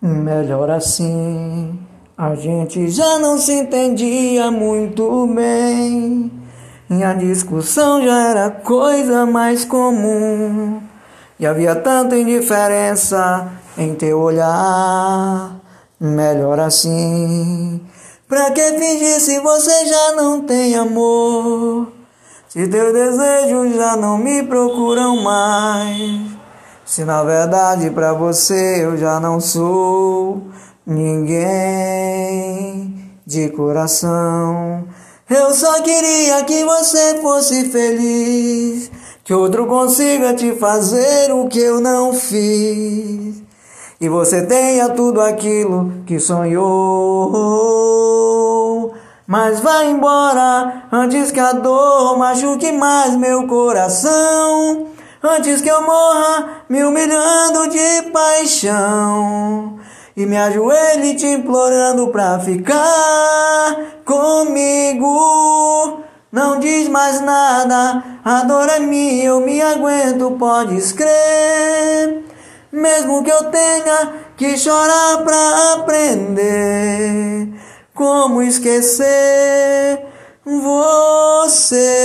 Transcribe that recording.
Melhor assim, a gente já não se entendia muito bem. E a discussão já era coisa mais comum. E havia tanta indiferença em teu olhar. Melhor assim. Pra que fingir se você já não tem amor? Se teus desejos já não me procuram mais. Se na verdade pra você eu já não sou ninguém de coração. Eu só queria que você fosse feliz, que outro consiga te fazer o que eu não fiz. E você tenha tudo aquilo que sonhou. Mas vai embora antes que a dor machuque mais meu coração. Antes que eu morra me humilhando de paixão. E me ajoelhe te implorando pra ficar comigo. Não diz mais nada, a dor é eu me aguento, podes crer. Mesmo que eu tenha que chorar pra aprender como esquecer você.